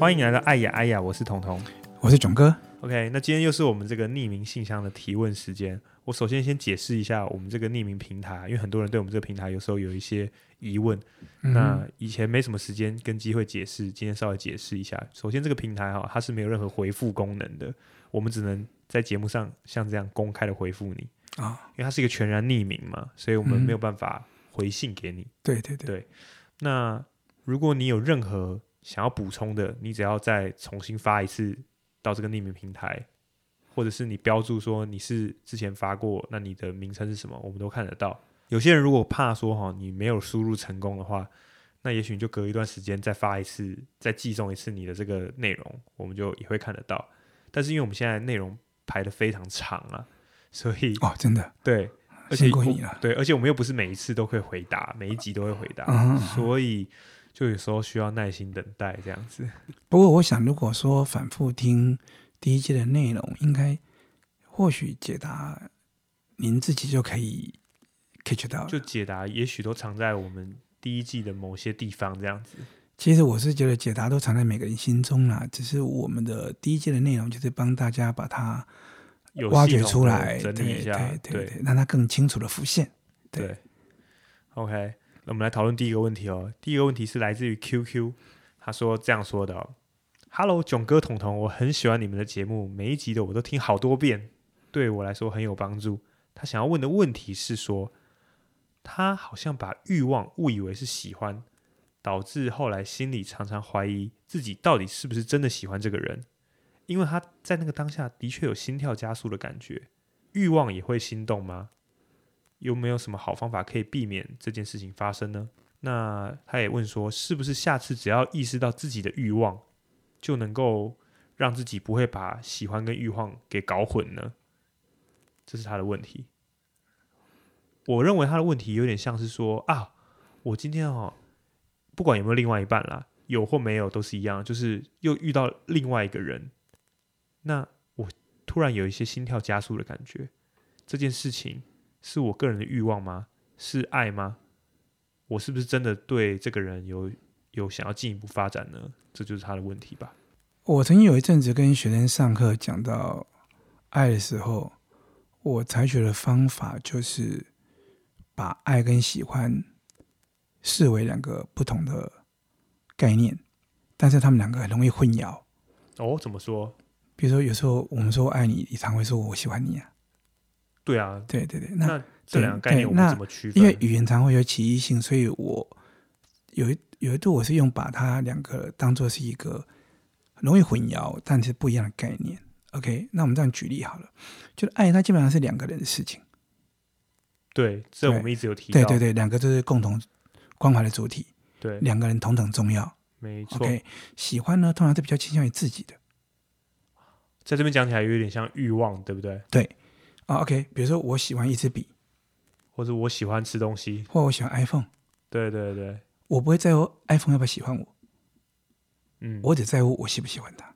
欢迎来到爱呀爱呀，我是彤彤，我是囧哥。OK，那今天又是我们这个匿名信箱的提问时间。我首先先解释一下我们这个匿名平台，因为很多人对我们这个平台有时候有一些疑问，嗯、那以前没什么时间跟机会解释，今天稍微解释一下。首先，这个平台哈，它是没有任何回复功能的，我们只能在节目上像这样公开的回复你啊，因为它是一个全然匿名嘛，所以我们没有办法回信给你。对对对，对。那如果你有任何想要补充的，你只要再重新发一次到这个匿名平台。或者是你标注说你是之前发过，那你的名称是什么？我们都看得到。有些人如果怕说哈，你没有输入成功的话，那也许你就隔一段时间再发一次，再寄送一次你的这个内容，我们就也会看得到。但是因为我们现在内容排的非常长啊，所以哦，真的对，而且对，而且我们又不是每一次都可以回答，每一集都会回答，嗯、所以就有时候需要耐心等待这样子。不过我想，如果说反复听。第一季的内容应该或许解答您自己就可以 catch 到，就解答也许都藏在我们第一季的某些地方这样子。其实我是觉得解答都藏在每个人心中啦，只是我们的第一季的内容就是帮大家把它挖掘出来，整理一下，对对对，对，让它更清楚的浮现。对，对，OK，那我们来讨论第一个问题哦。第一个问题是来自于 QQ，他说这样说的哦。Hello，囧哥、彤彤，我很喜欢你们的节目，每一集的我都听好多遍，对我来说很有帮助。他想要问的问题是说，他好像把欲望误以为是喜欢，导致后来心里常常怀疑自己到底是不是真的喜欢这个人，因为他在那个当下的确有心跳加速的感觉，欲望也会心动吗？有没有什么好方法可以避免这件事情发生呢？那他也问说，是不是下次只要意识到自己的欲望，就能够让自己不会把喜欢跟欲望给搞混呢？这是他的问题。我认为他的问题有点像是说啊，我今天哦，不管有没有另外一半啦，有或没有都是一样，就是又遇到另外一个人，那我突然有一些心跳加速的感觉。这件事情是我个人的欲望吗？是爱吗？我是不是真的对这个人有？有想要进一步发展呢？这就是他的问题吧。我曾经有一阵子跟学生上课讲到爱的时候，我采取的方法就是把爱跟喜欢视为两个不同的概念，但是他们两个很容易混淆。哦，怎么说？比如说，有时候我们说我爱你，你常会说我喜欢你啊。对啊，对对对。那，那这两个概念我们怎么区分？因为语言常会有歧义性，所以我有一。有一度我是用把它两个当做是一个容易混淆，但是不一样的概念。OK，那我们这样举例好了，就是爱它基本上是两个人的事情。对，这我们一直有提到。对对对，两个都是共同关怀的主体。对，两个人同等重要。没错。OK，喜欢呢，通常是比较倾向于自己的。在这边讲起来有点像欲望，对不对？对。啊，OK，比如说我喜欢一支笔，或者我喜欢吃东西，或我喜欢 iPhone。对对对。我不会在乎 iPhone 要不要喜欢我，嗯，我只在乎我喜不喜欢它。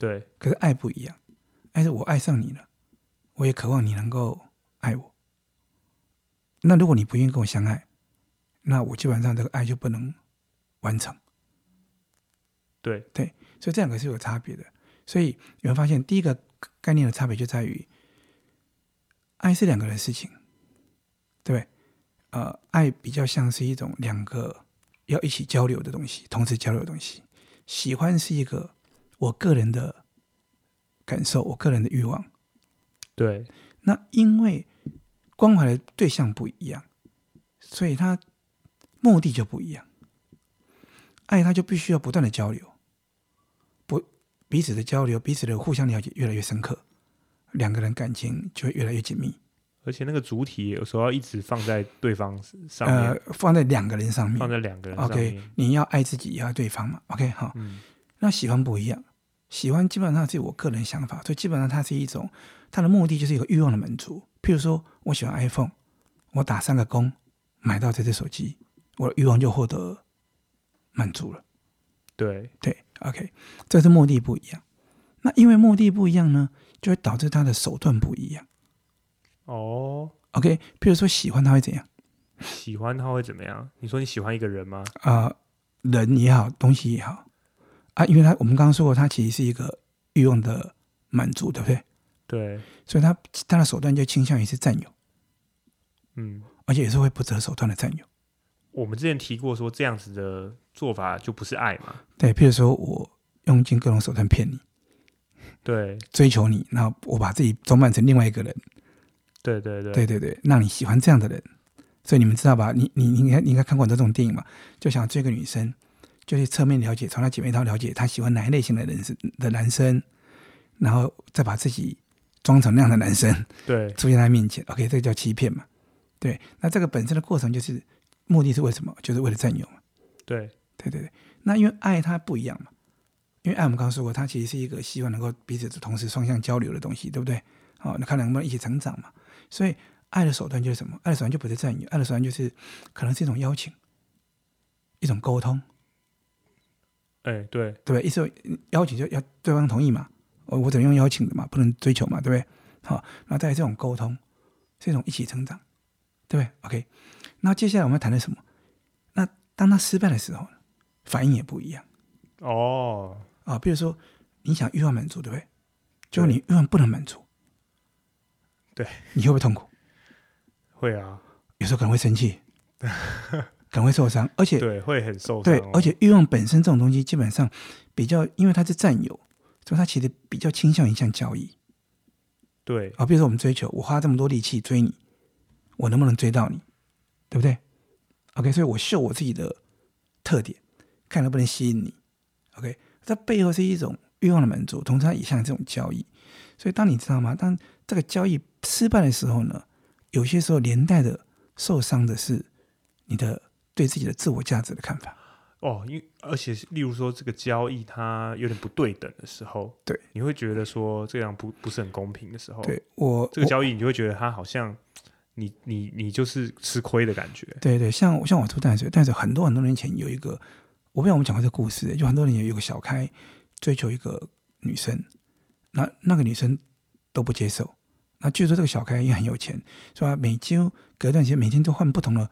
对，可是爱不一样，爱是我爱上你了，我也渴望你能够爱我。那如果你不愿意跟我相爱，那我基本上这个爱就不能完成。对对，所以这两个是有差别的。所以你会发现，第一个概念的差别就在于，爱是两个人的事情，对不对？呃，爱比较像是一种两个要一起交流的东西，同时交流的东西。喜欢是一个我个人的感受，我个人的欲望。对，那因为关怀的对象不一样，所以它目的就不一样。爱它就必须要不断的交流，不彼此的交流，彼此的互相了解越来越深刻，两个人感情就会越来越紧密。而且那个主体有时候要一直放在对方上面，呃，放在两个人上面，放在两个人上面。OK，你要爱自己，也要爱对方嘛。OK，好。嗯。那喜欢不一样，喜欢基本上是我个人想法，所以基本上它是一种，它的目的就是一个欲望的满足。譬如说，我喜欢 iPhone，我打三个工买到这只手机，我的欲望就获得满足了。对对，OK，这是目的不一样。那因为目的不一样呢，就会导致他的手段不一样。哦、oh，OK，比如说喜欢他会怎样？喜欢他会怎么样？你说你喜欢一个人吗？啊、呃，人也好，东西也好，啊，因为他我们刚刚说过，他其实是一个欲望的满足，对不对？对，所以他他的手段就倾向于是占有，嗯，而且也是会不择手段的占有。我们之前提过说，这样子的做法就不是爱嘛？对，譬如说我用尽各种手段骗你，对，追求你，然后我把自己装扮成另外一个人，对对对，对对对，让你喜欢这样的人。所以你们知道吧？你你你应该你应该看过很多这种电影嘛？就想追个女生，就去侧面了解，从她姐妹淘了解她喜欢哪一类型的人生的男生，然后再把自己装成那样的男生，对，出现在她面前。OK，这个叫欺骗嘛？对，那这个本身的过程就是目的是为什么？就是为了占有嘛？对，对对对。那因为爱它不一样嘛，因为爱我们刚刚说过，它其实是一个希望能够彼此同时双向交流的东西，对不对？好，那看能不能一起成长嘛？所以。爱的手段就是什么？爱的手段就不是占有，爱的手段就是可能是一种邀请，一种沟通。哎、欸，对，对，意思邀请就要对方同意嘛，我我只能用邀请的嘛，不能追求嘛，对不对？好，然后再来这种沟通，是一种一起成长，对不对？OK，那接下来我们要谈的什么？那当他失败的时候，反应也不一样。哦，啊，比如说你想欲望满足，对不对？就你欲望不能满足，对，你会不会痛苦？会啊，有时候可能会生气，可能会受伤，而且对会很受伤、哦。对，而且欲望本身这种东西，基本上比较，因为它是占有，所以它其实比较倾向于像交易。对啊，比如说我们追求，我花这么多力气追你，我能不能追到你？对不对？OK，所以我秀我自己的特点，看能不能吸引你。OK，这背后是一种欲望的满足，同时它也像这种交易。所以当你知道吗？当这个交易失败的时候呢？有些时候连带的受伤的是你的对自己的自我价值的看法哦，因而且例如说这个交易它有点不对等的时候，对，你会觉得说这样不不是很公平的时候，对我这个交易你就会觉得它好像你你你就是吃亏的感觉，对对，像像我出淡水，但是很多很多年前有一个，我不知道我们讲过这个故事，就很多年前有个小开追求一个女生，那那个女生都不接受。那据说这个小开也很有钱，是吧？每周隔段时间，每天都换不同的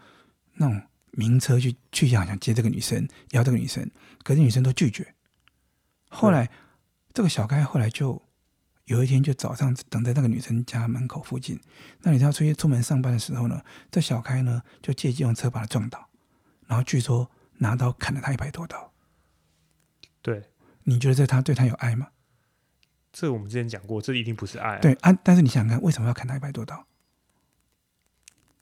那种名车去去想想接这个女生，要这个女生，可是女生都拒绝。后来这个小开后来就有一天就早上等在那个女生家门口附近，那女生要出去出门上班的时候呢，这小开呢就借机用车把她撞倒，然后据说拿刀砍了他一百多刀。对，你觉得这他对他有爱吗？这我们之前讲过，这一定不是爱、啊。对啊，但是你想想看，为什么要砍他一百多刀？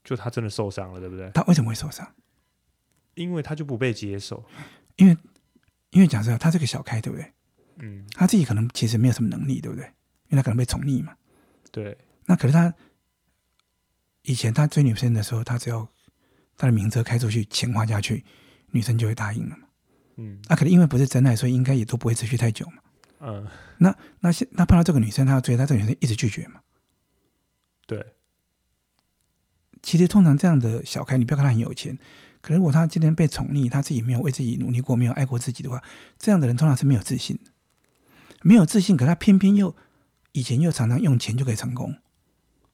就他真的受伤了，对不对？他为什么会受伤？因为他就不被接受。因为，因为假设他是个小开，对不对？嗯。他自己可能其实没有什么能力，对不对？因为他可能被宠溺嘛。对。那可是他以前他追女生的时候，他只要他的名车开出去，钱花下去，女生就会答应了嘛。嗯。那可能因为不是真爱，所以应该也都不会持续太久嘛。嗯，那那现那碰到这个女生，她要追她，这个女生一直拒绝嘛？对。其实通常这样的小开，你不要看他很有钱，可如果他今天被宠溺，他自己没有为自己努力过，没有爱过自己的话，这样的人通常是没有自信的。没有自信，可他偏偏又以前又常常用钱就可以成功，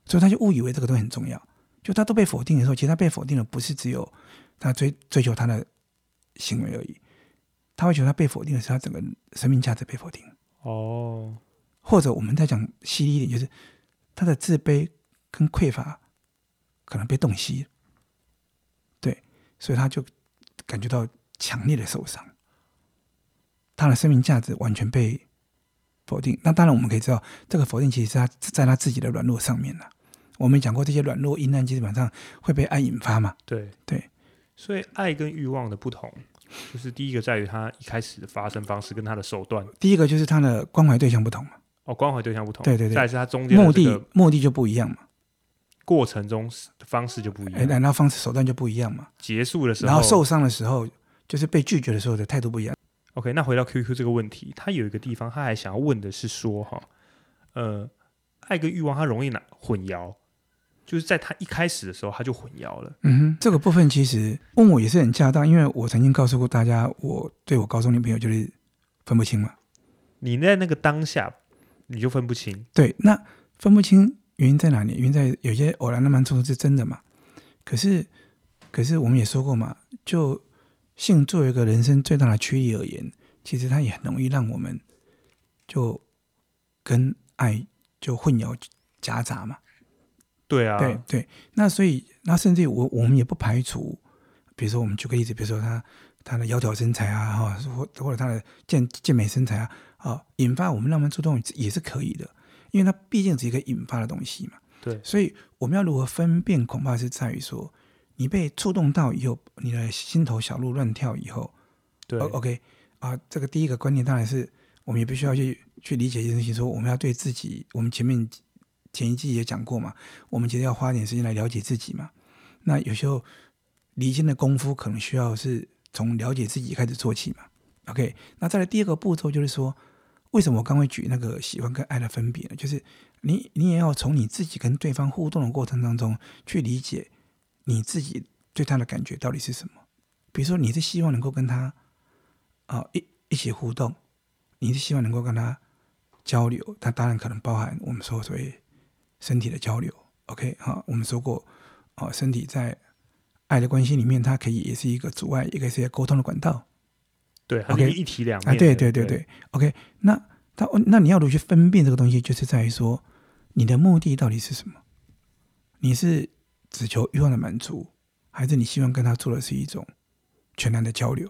所以他就误以为这个都很重要。就他都被否定的时候，其实他被否定的不是只有他追追求他的行为而已，他会觉得他被否定的是他整个生命价值被否定。哦，或者我们再讲犀利一点，就是他的自卑跟匮乏可能被洞悉，对，所以他就感觉到强烈的受伤，他的生命价值完全被否定。那当然，我们可以知道，这个否定其实是他在他自己的软弱上面了。我们讲过，这些软弱阴暗基本上会被爱引发嘛？对对，所以爱跟欲望的不同。就是第一个在于他一开始的发生方式跟他的手段。第一个就是他的关怀对象不同嘛。哦，关怀对象不同。对对对。再是他中间目的目的就不一样嘛。过程中的方式就不一样。哎，然后方式手段就不一样嘛。结束的时候，然后受伤的时候，就是被拒绝的时候的态度不一样。OK，那回到 QQ 这个问题，他有一个地方他还想要问的是说哈，呃，爱跟欲望它容易拿混淆。就是在他一开始的时候，他就混淆了。嗯哼，这个部分其实问我也是很恰当，因为我曾经告诉过大家，我对我高中女朋友就是分不清嘛。你在那个当下，你就分不清。对，那分不清原因在哪里？原因在有些偶然的慢冲突是真的嘛。可是，可是我们也说过嘛，就性作为一个人生最大的驱力而言，其实它也很容易让我们就跟爱就混淆夹杂嘛。对啊，对对。那所以，那甚至我我们也不排除，比如说我们举个例子，比如说他他的窈窕身材啊，哈，或或者他的健健美身材啊，啊，引发我们浪漫触动也是可以的，因为它毕竟是一个引发的东西嘛。对。所以我们要如何分辨，恐怕是在于说。你被触动到以后，你的心头小鹿乱跳以后，对，OK 啊，这个第一个观念当然是我们也必须要去去理解一件事情，说我们要对自己，我们前面前一季也讲过嘛，我们其实要花点时间来了解自己嘛。那有时候离心的功夫可能需要是从了解自己开始做起嘛。OK，那再来第二个步骤就是说，为什么我刚会举那个喜欢跟爱的分别呢？就是你你也要从你自己跟对方互动的过程当中去理解。你自己对他的感觉到底是什么？比如说，你是希望能够跟他啊、一一起互动，你是希望能够跟他交流，他当然可能包含我们说所谓身体的交流。OK，好，我们说过哦、呃，身体在爱的关系里面，它可以也是一个阻碍，也可以是一个沟通的管道。对，OK，一体两面。啊，对对对对。OK，那他那你要如何去分辨这个东西？就是在于说，你的目的到底是什么？你是？只求欲望的满足，还是你希望跟他做的是一种全然的交流？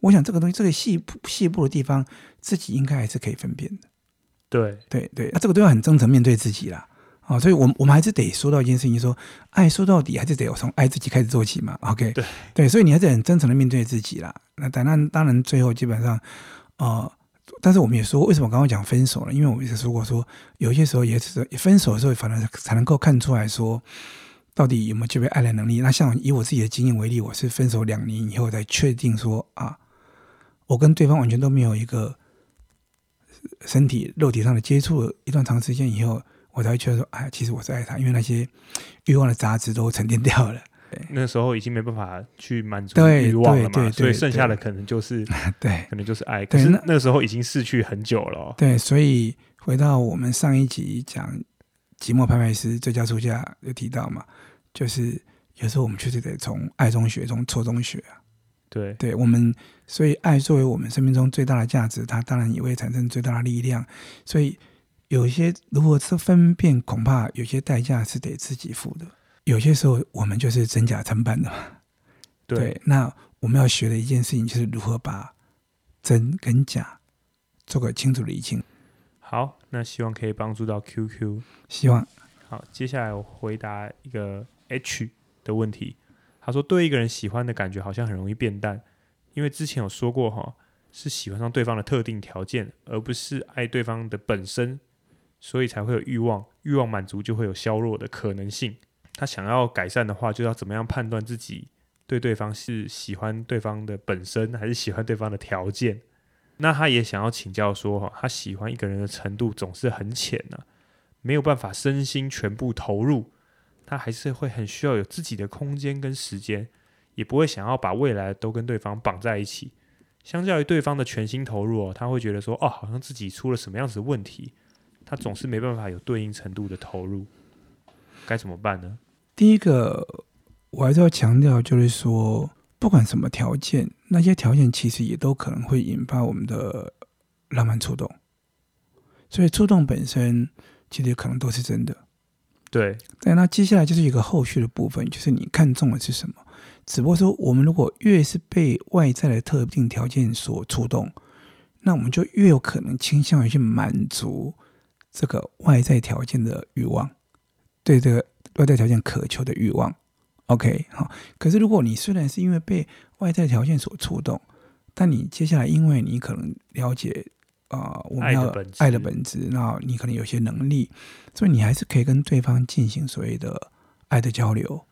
我想这个东西，这个细细部的地方，自己应该还是可以分辨的。对对对，那、啊、这个都要很真诚面对自己啦。啊、哦，所以我们我们还是得说到一件事情说，说爱说到底还是得从爱自己开始做起嘛。OK，对对，所以你还是很真诚的面对自己啦。那当然当然最后基本上，呃，但是我们也说，为什么刚刚讲分手呢？因为我们也说过说，有些时候也是分手的时候，反而才能够看出来说。到底有没有具备爱的能力？那像以我自己的经验为例，我是分手两年以后才确定说啊，我跟对方完全都没有一个身体肉体上的接触，一段长时间以后，我才会觉得说，哎，其实我是爱他，因为那些欲望的杂质都沉淀掉了。那时候已经没办法去满足欲望了嘛，所以剩下的可能就是对，可能就是爱。可是那个时候已经逝去很久了。对，所以回到我们上一集讲。寂寞拍卖师最佳出价有提到嘛？就是有时候我们确实得从爱中学，从错中学啊。对，对我们，所以爱作为我们生命中最大的价值，它当然也会产生最大的力量。所以有一些如果是分辨，恐怕有些代价是得自己付的。有些时候我们就是真假参半的嘛。对，对，那我们要学的一件事情就是如何把真跟假做个清楚的厘清。好，那希望可以帮助到 QQ。希望。好，接下来我回答一个 H 的问题。他说：“对一个人喜欢的感觉好像很容易变淡，因为之前有说过哈，是喜欢上对方的特定条件，而不是爱对方的本身，所以才会有欲望。欲望满足就会有削弱的可能性。他想要改善的话，就要怎么样判断自己对对方是喜欢对方的本身，还是喜欢对方的条件？”那他也想要请教说，哈，他喜欢一个人的程度总是很浅呢，没有办法身心全部投入，他还是会很需要有自己的空间跟时间，也不会想要把未来都跟对方绑在一起。相较于对方的全心投入哦，他会觉得说，哦，好像自己出了什么样子的问题，他总是没办法有对应程度的投入，该怎么办呢？第一个，我还是要强调，就是说。不管什么条件，那些条件其实也都可能会引发我们的浪漫触动。所以触动本身其实可能都是真的。对。但那接下来就是一个后续的部分，就是你看中的是什么。只不过说，我们如果越是被外在的特定条件所触动，那我们就越有可能倾向于去满足这个外在条件的欲望，对这个外在条件渴求的欲望。OK，好。可是如果你虽然是因为被外在条件所触动，但你接下来因为你可能了解啊、呃，我们要爱的本质，然后你可能有些能力，所以你还是可以跟对方进行所谓的爱的交流。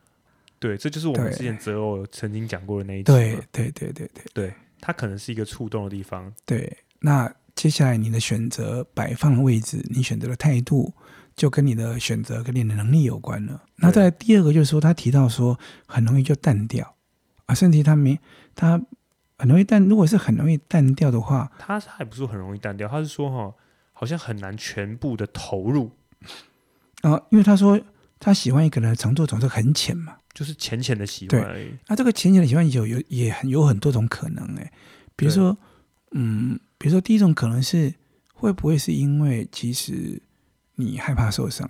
对，这就是我们之前择偶曾经讲过的那一集。对对对对对，对，它可能是一个触动的地方。对，那接下来你的选择摆放的位置，你选择的态度。就跟你的选择跟你的能力有关了。那再来第二个就是说，他提到说很容易就淡掉啊，甚至他没他很容易淡。如果是很容易淡掉的话，他他也不是很容易淡掉，他是说哈，好像很难全部的投入啊，因为他说他喜欢一个人的程度总是很浅嘛，就是浅浅的喜欢而已。那这个浅浅的喜欢有有也很有很多种可能哎，比如说嗯，比如说第一种可能是会不会是因为其实你害怕受伤？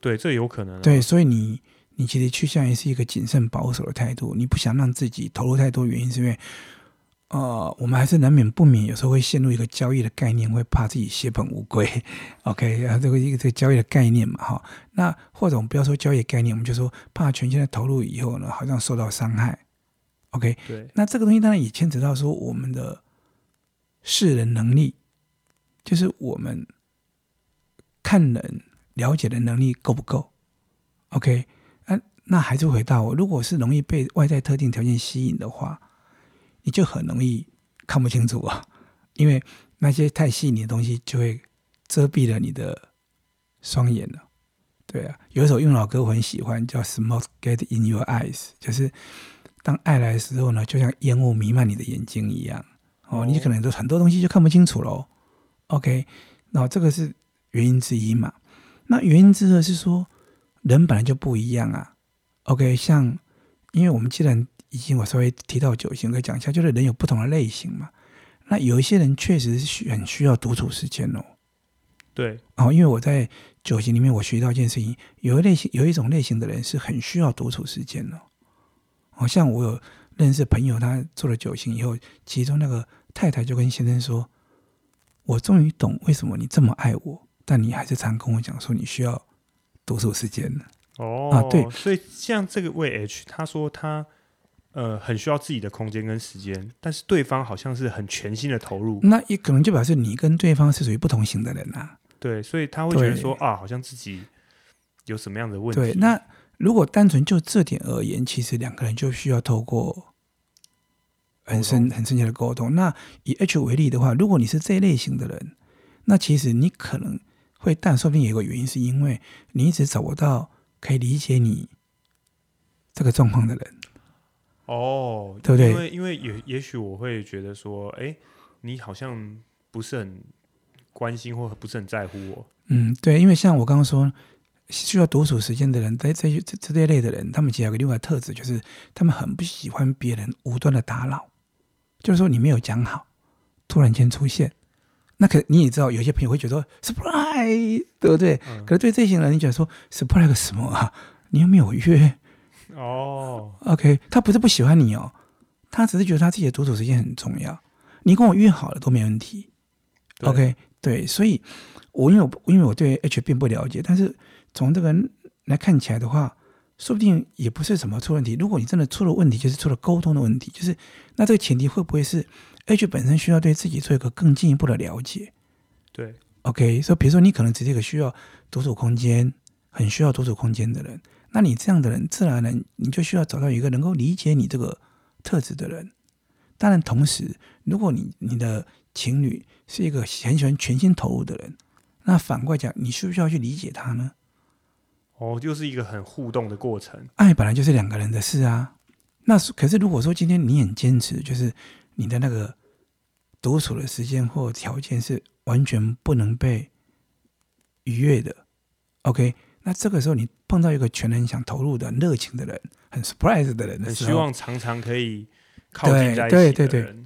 对，这有可能啊。对，所以你你其实趋向于是一个谨慎保守的态度，你不想让自己投入太多，原因是因为。呃，我们还是难免不免有时候会陷入一个交易的概念，会怕自己血本无归。OK，啊，这个一个这个交易的概念嘛，哈。那或者我们不要说交易的概念，我们就说怕全心的投入以后呢，好像受到伤害。OK，对。那这个东西当然也牵扯到说我们的是人能力，就是我们看人了解的能力够不够？OK，啊，那还是回到，如果是容易被外在特定条件吸引的话。你就很容易看不清楚啊，因为那些太细腻的东西就会遮蔽了你的双眼了。对啊，有一首用老歌我很喜欢，叫《Smoke Get in Your Eyes》，就是当爱来的时候呢，就像烟雾弥漫你的眼睛一样哦，你可能都很多东西就看不清楚喽。OK，那这个是原因之一嘛？那原因之二是说人本来就不一样啊。OK，像因为我们既然已经我稍微提到九型，可以讲一下，就是人有不同的类型嘛。那有一些人确实是很需要独处时间哦。对，哦，因为我在九型里面，我学到一件事情，有一类型，有一种类型的人是很需要独处时间的。好像我有认识朋友，他做了酒型以后，其中那个太太就跟先生说：“我终于懂为什么你这么爱我，但你还是常跟我讲说你需要独处时间。”哦，啊，对，所以像这个位 H，他说他。呃，很需要自己的空间跟时间，但是对方好像是很全心的投入，那也可能就表示你跟对方是属于不同型的人啊。对，所以他会觉得说啊，好像自己有什么样的问题。对，那如果单纯就这点而言，其实两个人就需要透过很深很深切的沟通。那以 H 为例的话，如果你是这一类型的人，那其实你可能会，但说不定有一个原因，是因为你一直找不到可以理解你这个状况的人。哦，对不对？因为因为也也许我会觉得说，哎，你好像不是很关心或不是很在乎我。嗯，对，因为像我刚刚说，需要独处时间的人，在这这这这类的人，他们其实有个另外的特质，就是他们很不喜欢别人无端的打扰。就是说，你没有讲好，突然间出现，那可你也知道，有些朋友会觉得说 surprise，对不对？嗯、可是对这些人，你觉得说 surprise 什么啊？你又没有约。哦、oh.，OK，他不是不喜欢你哦，他只是觉得他自己的独处时间很重要。你跟我约好了都没问题对，OK，对，所以我因为我因为我对 H 并不了解，但是从这个来看起来的话，说不定也不是什么出问题。如果你真的出了问题，就是出了沟通的问题，就是那这个前提会不会是 H 本身需要对自己做一个更进一步的了解？对，OK，所以比如说你可能只是一个需要独处空间、很需要独处空间的人。那你这样的人，自然而然你就需要找到一个能够理解你这个特质的人。当然，同时，如果你你的情侣是一个很喜欢全心投入的人，那反过来讲，你需不需要去理解他呢？哦，就是一个很互动的过程。爱本来就是两个人的事啊。那可是如果说今天你很坚持，就是你的那个独处的时间或条件是完全不能被逾越的，OK？那这个时候，你碰到一个全人想投入的、热情的人，很 surprise 的人的时候，很希望常常可以靠近在一起的人，对对对对，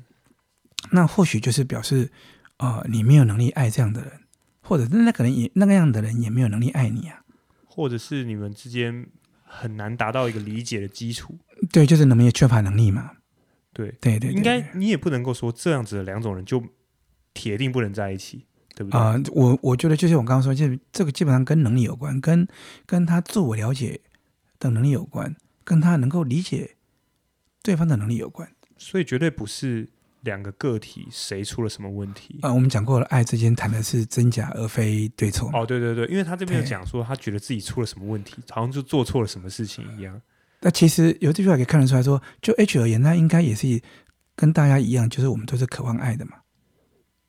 那或许就是表示，呃，你没有能力爱这样的人，或者那可能也那个样的人也没有能力爱你啊，或者是你们之间很难达到一个理解的基础。对，就是你们也缺乏能力嘛。对对对，对，应该你也不能够说这样子的两种人就铁定不能在一起。对不对？啊、呃，我我觉得就是我刚刚说，这这个基本上跟能力有关，跟跟他自我了解的能力有关，跟他能够理解对方的能力有关。所以绝对不是两个个体谁出了什么问题。啊、呃，我们讲过了，爱之间谈的是真假而非对错。哦，对对对，因为他这边有讲说，他觉得自己出了什么问题，好像就做错了什么事情一样。那其实由这句话可以看得出来说，就 H 而言，他应该也是跟大家一样，就是我们都是渴望爱的嘛。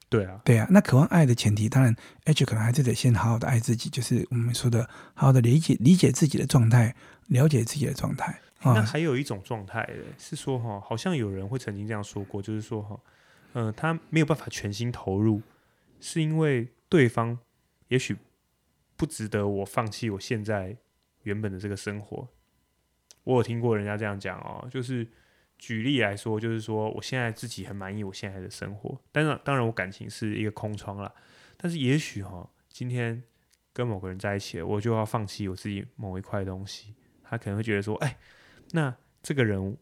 对啊，对啊，那渴望爱的前提，当然，H 可能还是得先好好的爱自己，就是我们说的，好好的理解理解自己的状态，了解自己的状态。那还有一种状态是说哈，好像有人会曾经这样说过，就是说哈，嗯、他没有办法全心投入，是因为对方也许不值得我放弃我现在原本的这个生活。我有听过人家这样讲哦，就是举例来说，就是说我现在自己很满意我现在的生活，当然当然我感情是一个空窗了，但是也许哈，今天跟某个人在一起了，我就要放弃我自己某一块东西，他可能会觉得说，哎，那这个人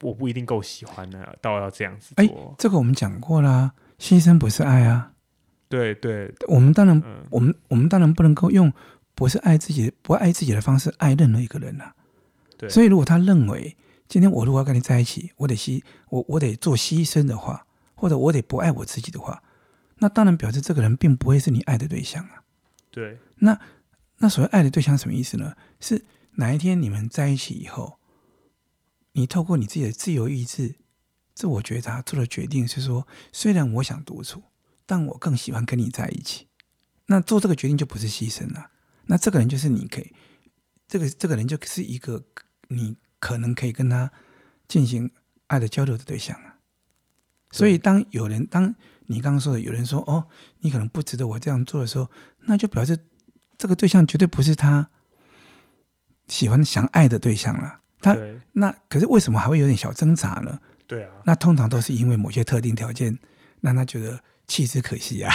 我不一定够喜欢呢，到要这样子做。哎，这个我们讲过啦，牺牲不是爱啊。对对，我们当然，嗯、我们我们当然不能够用不是爱自己、不爱自己的方式爱任何一个人呐、啊。对，所以如果他认为今天我如果要跟你在一起，我得牺我我得做牺牲的话，或者我得不爱我自己的话，那当然表示这个人并不会是你爱的对象啊。对，那那所谓爱的对象什么意思呢？是哪一天你们在一起以后，你透过你自己的自由意志、自我觉察做的决定是说，虽然我想独处。但我更喜欢跟你在一起，那做这个决定就不是牺牲了。那这个人就是你可以，这个这个人就是一个你可能可以跟他进行爱的交流的对象啊。所以当有人当你刚刚说的有人说哦，你可能不值得我这样做的时候，那就表示这个对象绝对不是他喜欢想爱的对象了。他那可是为什么还会有点小挣扎呢？对啊，那通常都是因为某些特定条件让他觉得。弃之可惜啊！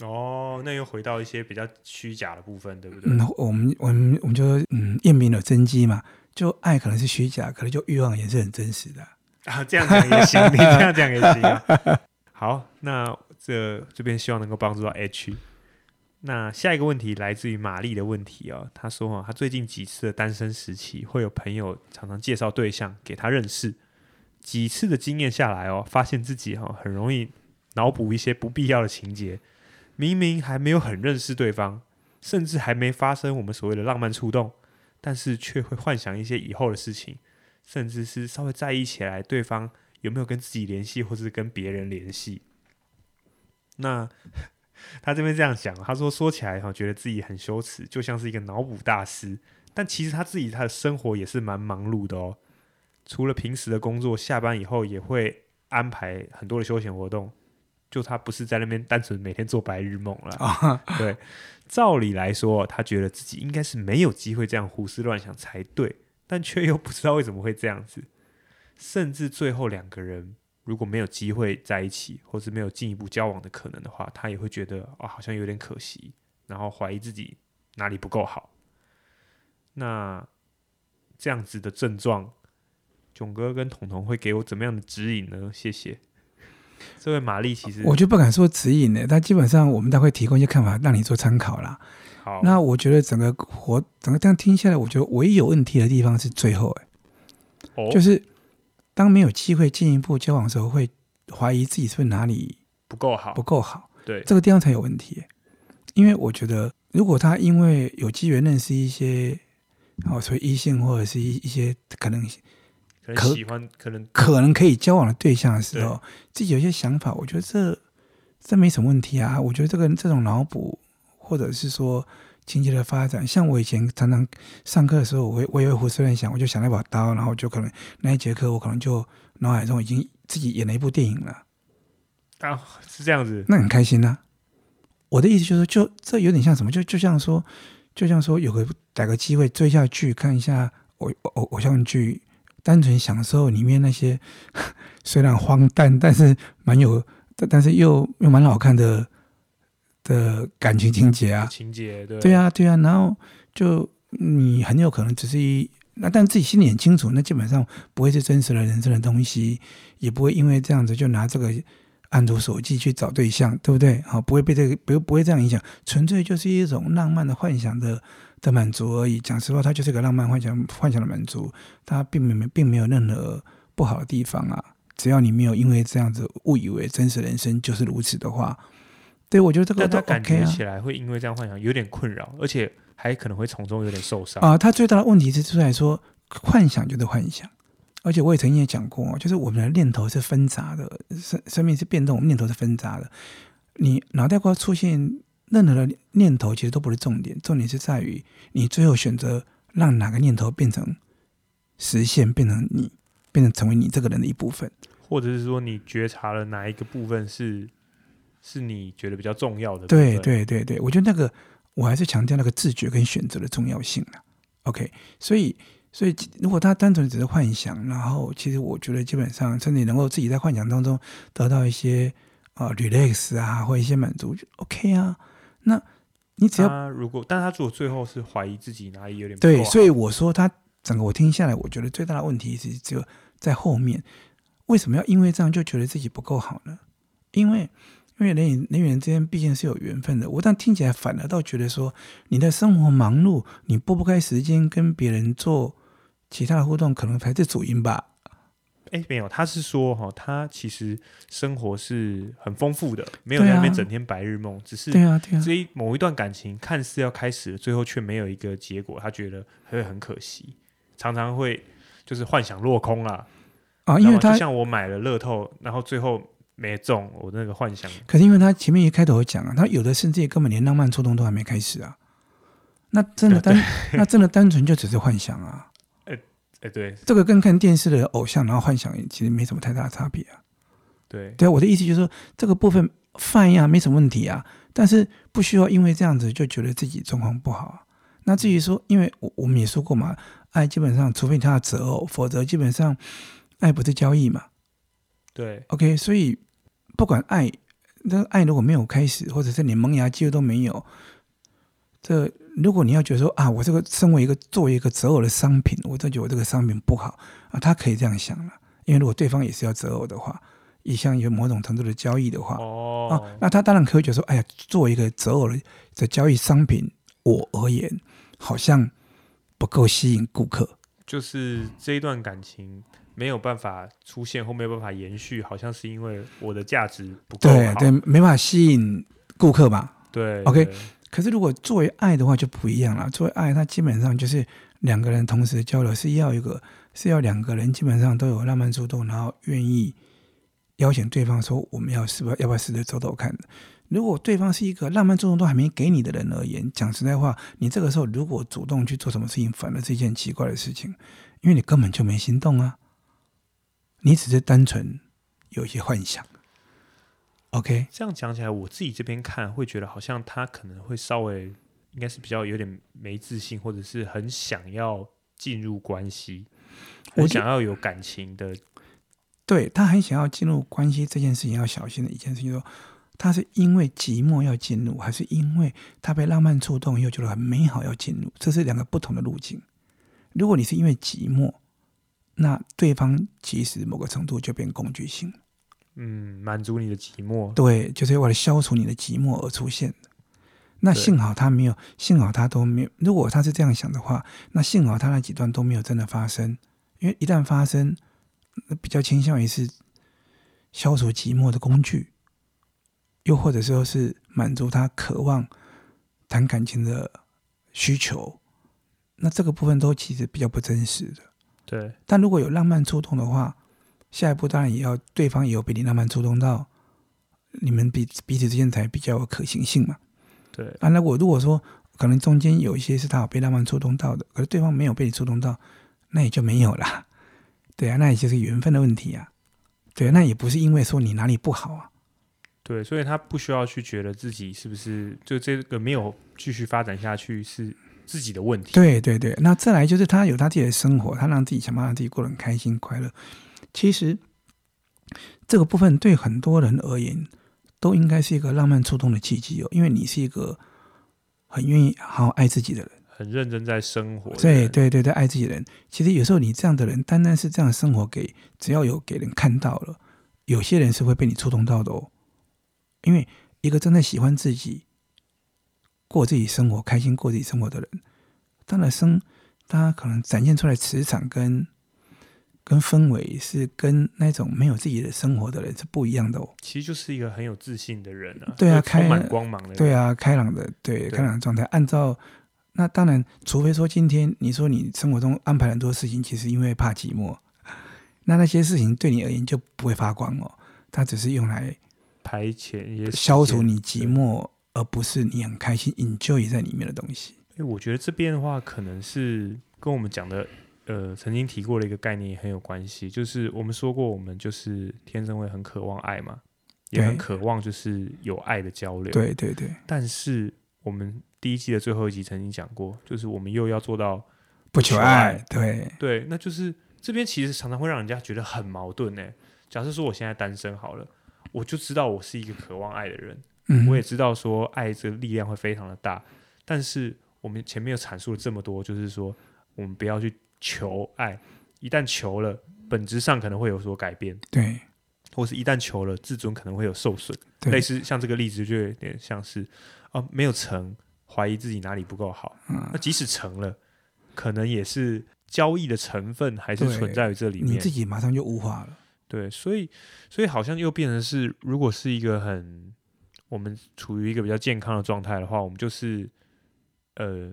哦，那又回到一些比较虚假的部分，对不对？嗯，我们我们我们就说，嗯，验明了真机嘛，就爱可能是虚假，可能就欲望也是很真实的啊。这样讲也行，你这样讲也行啊。好，那这这边希望能够帮助到 H。那下一个问题来自于玛丽的问题哦，她说哈，她最近几次的单身时期，会有朋友常常介绍对象给她认识，几次的经验下来哦，发现自己哈很容易。脑补一些不必要的情节，明明还没有很认识对方，甚至还没发生我们所谓的浪漫触动，但是却会幻想一些以后的事情，甚至是稍微在意起来对方有没有跟自己联系，或是跟别人联系。那 他这边这样讲，他说说起来哈，觉得自己很羞耻，就像是一个脑补大师，但其实他自己他的生活也是蛮忙碌的哦，除了平时的工作，下班以后也会安排很多的休闲活动。就他不是在那边单纯每天做白日梦了，啊、对，照理来说，他觉得自己应该是没有机会这样胡思乱想才对，但却又不知道为什么会这样子，甚至最后两个人如果没有机会在一起，或是没有进一步交往的可能的话，他也会觉得啊、哦，好像有点可惜，然后怀疑自己哪里不够好。那这样子的症状，囧哥跟彤彤会给我怎么样的指引呢？谢谢。这位玛丽其实，我就不敢说指引呢，但基本上我们都会提供一些看法让你做参考啦。好，那我觉得整个活整个这样听下来，我觉得唯一有问题的地方是最后，哎、哦，就是当没有机会进一步交往的时候，会怀疑自己是不是哪里不够好，不够好。对，这个地方才有问题。因为我觉得，如果他因为有机缘认识一些，哦，所以异性或者是一一些可能。可喜欢可能可能可以交往的对象的时候，自己有些想法，我觉得这这没什么问题啊。我觉得这个这种脑补，或者是说情节的发展，像我以前常常上课的时候，我会我也会胡思乱想，我就想那把刀，然后就可能那一节课，我可能就脑海中已经自己演了一部电影了。啊，是这样子，那很开心呐、啊。我的意思就是，就这有点像什么，就就像说，就像说有个逮个机会追下去，看一下偶偶偶像剧。单纯享受里面那些 虽然荒诞，但是蛮有，但是又又蛮好看的的感情情节啊，情节对，对啊，对啊，然后就你很有可能只是一那，但自己心里很清楚，那基本上不会是真实的人生的东西，也不会因为这样子就拿这个按图索骥去找对象，对不对？好，不会被这个不不会这样影响，纯粹就是一种浪漫的幻想的。的满足而已。讲实话，它就是个浪漫幻想、幻想的满足，它并没并没有任何不好的地方啊。只要你没有因为这样子误以为真实人生就是如此的话，对，我觉得这个他感觉起来会因为这样幻想有点困扰，而且还可能会从中有点受伤啊。他最大的问题是出来说，幻想就是幻想，而且我也曾经也讲过，就是我们的念头是纷杂的，生生命是变动，我们念头是纷杂的。你脑袋瓜出现。任何的念头其实都不是重点，重点是在于你最后选择让哪个念头变成实现，变成你，变成成为你这个人的一部分，或者是说你觉察了哪一个部分是是你觉得比较重要的。对对对对，我觉得那个我还是强调那个自觉跟选择的重要性啊。OK，所以所以如果他单纯只是幻想，然后其实我觉得基本上，甚至能够自己在幻想当中得到一些啊、呃、relax 啊，或一些满足，就 OK 啊。那你只要如果，但他如果最后是怀疑自己哪里有点不对，所以我说他整个我听下来，我觉得最大的问题是只有在后面，为什么要因为这样就觉得自己不够好呢？因为。因为人与人与人之间毕竟是有缘分的，我但听起来反而倒觉得说，你的生活忙碌，你拨不开时间跟别人做其他的互动，可能才是主因吧？哎，没有，他是说哈，他其实生活是很丰富的，没有在那边整天白日梦，只是对啊，对啊，这一某一段感情看似要开始了，最后却没有一个结果，他觉得会很可惜，常常会就是幻想落空了啊，因为他就像我买了乐透，然后最后。没中我那个幻想，可是因为他前面一开头讲啊，他有的甚至根本连浪漫触动都还没开始啊，那真的单 那真的单纯就只是幻想啊，哎哎对，这个跟看电视的偶像然后幻想其实没什么太大的差别啊，对。对啊，我的意思就是说这个部分 fine 呀，没什么问题啊，但是不需要因为这样子就觉得自己状况不好。啊。那至于说，因为我我们也说过嘛，爱基本上除非他的择偶，否则基本上爱不是交易嘛，对，OK，所以。不管爱，那个爱如果没有开始，或者是连萌芽机会都没有，这如果你要觉得说啊，我这个身为一个作为一个择偶的商品，我就觉得我这个商品不好啊，他可以这样想了，因为如果对方也是要择偶的话，也像有某种程度的交易的话，哦，啊，那他当然可以觉得说，哎呀，作为一个择偶的的交易商品，我而言好像不够吸引顾客，就是这一段感情。没有办法出现或没有办法延续，好像是因为我的价值不够好。对对，没办法吸引顾客吧？对，OK 对。可是如果作为爱的话就不一样了。作为爱，它基本上就是两个人同时交流，是要一个是要两个人基本上都有浪漫主动，然后愿意邀请对方说我们要是不是要不要试着走走看。如果对方是一个浪漫主动都还没给你的人而言，讲实在话，你这个时候如果主动去做什么事情，反而是一件奇怪的事情，因为你根本就没心动啊。你只是单纯有一些幻想，OK？这样讲起来，我自己这边看会觉得，好像他可能会稍微应该是比较有点没自信，或者是很想要进入关系，我想要有感情的。对，他很想要进入关系这件事情，要小心的一件事情，说他是因为寂寞要进入，还是因为他被浪漫触动又觉得很美好要进入？这是两个不同的路径。如果你是因为寂寞，那对方其实某个程度就变工具性，嗯，满足你的寂寞，对，就是为了消除你的寂寞而出现的。那幸好他没有，幸好他都没有。如果他是这样想的话，那幸好他那几段都没有真的发生，因为一旦发生，比较倾向于是消除寂寞的工具，又或者说是满足他渴望谈感情的需求。那这个部分都其实比较不真实的。对，但如果有浪漫触动的话，下一步当然也要对方也有被你浪漫触动到，你们彼彼此之间才比较有可行性嘛。对啊，那我如果说可能中间有一些是他有被浪漫触动到的，可是对方没有被你触动到，那也就没有了。对啊，那也就是缘分的问题啊。对啊，那也不是因为说你哪里不好啊。对，所以他不需要去觉得自己是不是就这个没有继续发展下去是。自己的问题。对对对，那再来就是他有他自己的生活，他让自己想办法让自己过得很开心快乐。其实这个部分对很多人而言，都应该是一个浪漫触动的契机哦。因为你是一个很愿意好好爱自己的人，很认真在生活。对对对对，爱自己的人。其实有时候你这样的人，单单是这样生活给，只要有给人看到了，有些人是会被你触动到的哦。因为一个真的喜欢自己。过自己生活，开心过自己生活的人，当然生，他可能展现出来磁场跟跟氛围是跟那种没有自己的生活的人是不一样的哦。其实就是一个很有自信的人啊，对啊，充满光芒的人，对啊，开朗的，对，对开朗的状态。按照那当然，除非说今天你说你生活中安排很多事情，其实因为怕寂寞，那那些事情对你而言就不会发光哦，它只是用来排遣、消除你寂寞。而不是你很开心 enjoy 在里面的东西。因为我觉得这边的话，可能是跟我们讲的，呃，曾经提过的一个概念也很有关系。就是我们说过，我们就是天生会很渴望爱嘛，也很渴望就是有爱的交流。对对对。但是我们第一季的最后一集曾经讲过，就是我们又要做到不求爱，对对，那就是这边其实常常会让人家觉得很矛盾呢。假设说我现在单身好了，我就知道我是一个渴望爱的人，嗯，我也知道说爱这个力量会非常的大，但是我们前面又阐述了这么多，就是说我们不要去求爱，一旦求了，本质上可能会有所改变，对，或是一旦求了，自尊可能会有受损，类似像这个例子就有点像是哦，没有成，怀疑自己哪里不够好，嗯，那即使成了，可能也是交易的成分还是存在于这里面，你自己马上就物化了。对，所以，所以好像又变成是，如果是一个很我们处于一个比较健康的状态的话，我们就是，呃，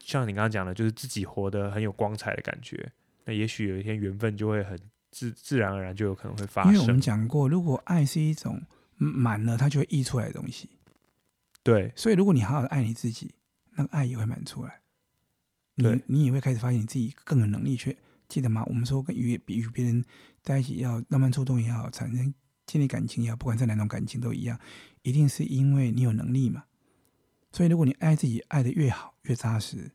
像你刚刚讲的，就是自己活得很有光彩的感觉。那也许有一天缘分就会很自自然而然就有可能会发生。因为我们讲过，如果爱是一种满了，它就会溢出来的东西。对，所以如果你好好的爱你自己，那个爱也会满出来。你你也会开始发现你自己更有能力去。记得吗？我们说跟与比与别人在一起要浪漫触动也好，产生建立感情也好，不管是哪种感情都一样，一定是因为你有能力嘛。所以如果你爱自己爱得越好越扎实，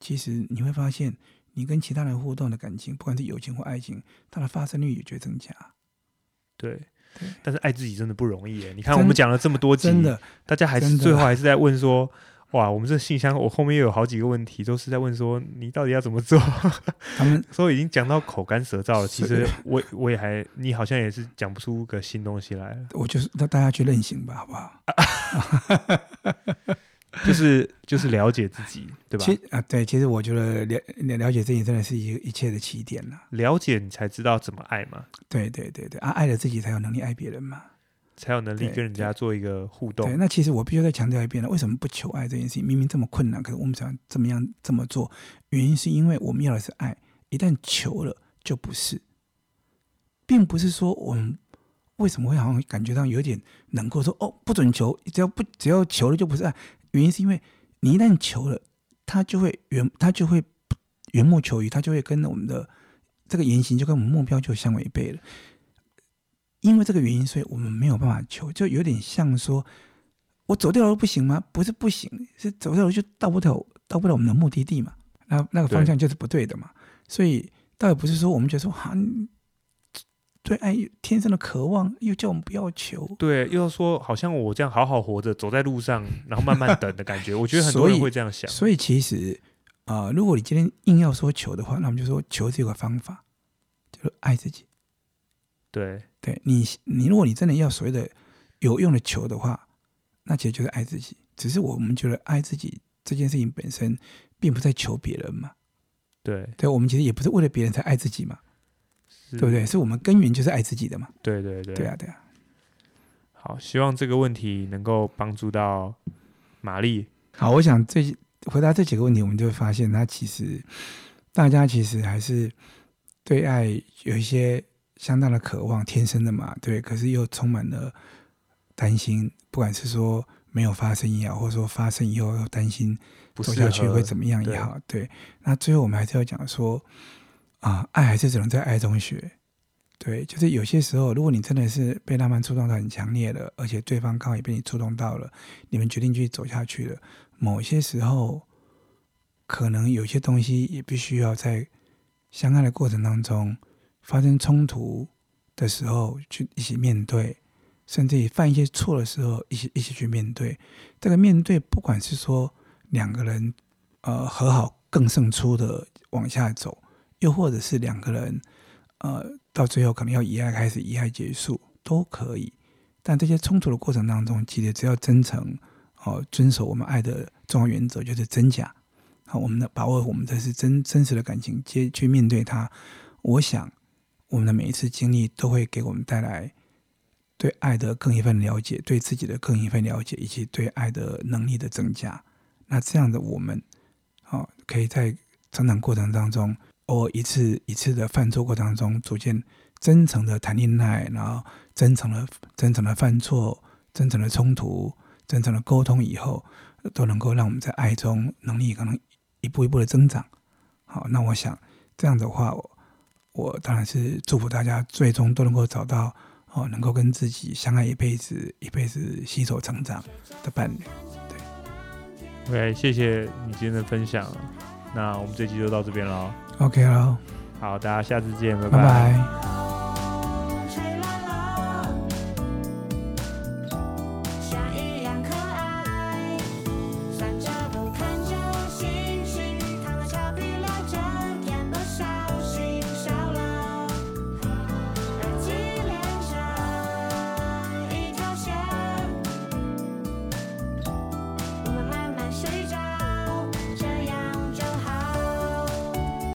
其实你会发现你跟其他人互动的感情，不管是友情或爱情，它的发生率也就会增加。对，对。但是爱自己真的不容易耶。你看我们讲了这么多集，真的，大家还是最后还是在问说。哇，我们这信箱，我后面又有好几个问题，都是在问说你到底要怎么做？他们说已经讲到口干舌燥了。其实我我也还，你好像也是讲不出个新东西来了。我就是让大家去任性吧，好不好？就是就是了解自己，对吧？其啊，对，其实我觉得了了解自己真的是一个一切的起点了。了解你才知道怎么爱嘛。对对对对，啊，爱了自己才有能力爱别人嘛。才有能力跟人家做一个互动。对，对，那其实我必须再强调一遍了，为什么不求爱这件事情？明明这么困难，可是我们想怎么样这么做？原因是因为我们要的是爱，一旦求了就不是，并不是说我们为什么会好像感觉到有点能够说哦，不准求，只要不只要求了就不是爱。原因是因为你一旦求了，他就会缘，他就会缘木求鱼，他就会跟我们的这个言行就跟我们目标就相违背了。因为这个原因，所以我们没有办法求，就有点像说，我走掉了不行吗？不是不行，是走掉了就到不了，到不了我们的目的地嘛。那那个方向就是不对的嘛。所以倒也不是说我们觉得说，哈，对爱天生的渴望，又叫我们不要求。对，又要说好像我这样好好活着，走在路上，然后慢慢等的感觉。我觉得很多人会这样想。所以，所以其实啊、呃，如果你今天硬要说求的话，那我们就说求是有个方法，就是爱自己。对。对你，你如果你真的要所谓的有用的求的话，那其实就是爱自己。只是我们觉得爱自己这件事情本身，并不在求别人嘛。对，对，我们其实也不是为了别人才爱自己嘛，对不对？是我们根源就是爱自己的嘛。对对对，对啊对啊。好，希望这个问题能够帮助到玛丽。好，我想这回答这几个问题，我们就会发现，他其实大家其实还是对爱有一些。相当的渴望，天生的嘛，对。可是又充满了担心，不管是说没有发生也好，或者说发生以后又担心走下去会怎么样也好，对，对。那最后我们还是要讲说，啊，爱还是只能在爱中学。对，就是有些时候，如果你真的是被浪漫触动到很强烈了，而且对方刚好也被你触动到了，你们决定去走下去了，某些时候，可能有些东西也必须要在相爱的过程当中。发生冲突的时候，去一起面对；甚至犯一些错的时候，一起一起去面对。这个面对，不管是说两个人呃和好更胜出的往下走，又或者是两个人呃到最后可能要以爱开始，以爱结束，都可以。但这些冲突的过程当中，记得只要真诚哦、遵守我们爱的重要原则，就是真假。好，我们的把握我们这是真真实的感情，接去面对它。我想。我们的每一次经历都会给我们带来对爱的更一份了解，对自己的更一份了解，以及对爱的能力的增加。那这样的我们，哦，可以在成长过程当中，偶尔一次一次的犯错过程当中，逐渐真诚的谈恋爱，然后真诚的真诚的犯错，真诚的冲突，真诚的沟通以后，都能够让我们在爱中能力可能一步一步的增长。好，那我想这样的话，我。当然是祝福大家最终都能够找到哦，能够跟自己相爱一辈子、一辈子携手成长的伴侣。对，，OK，，谢谢你今天的分享。那我们这期就到这边了。OK 了，好，大家下次见，拜拜拜。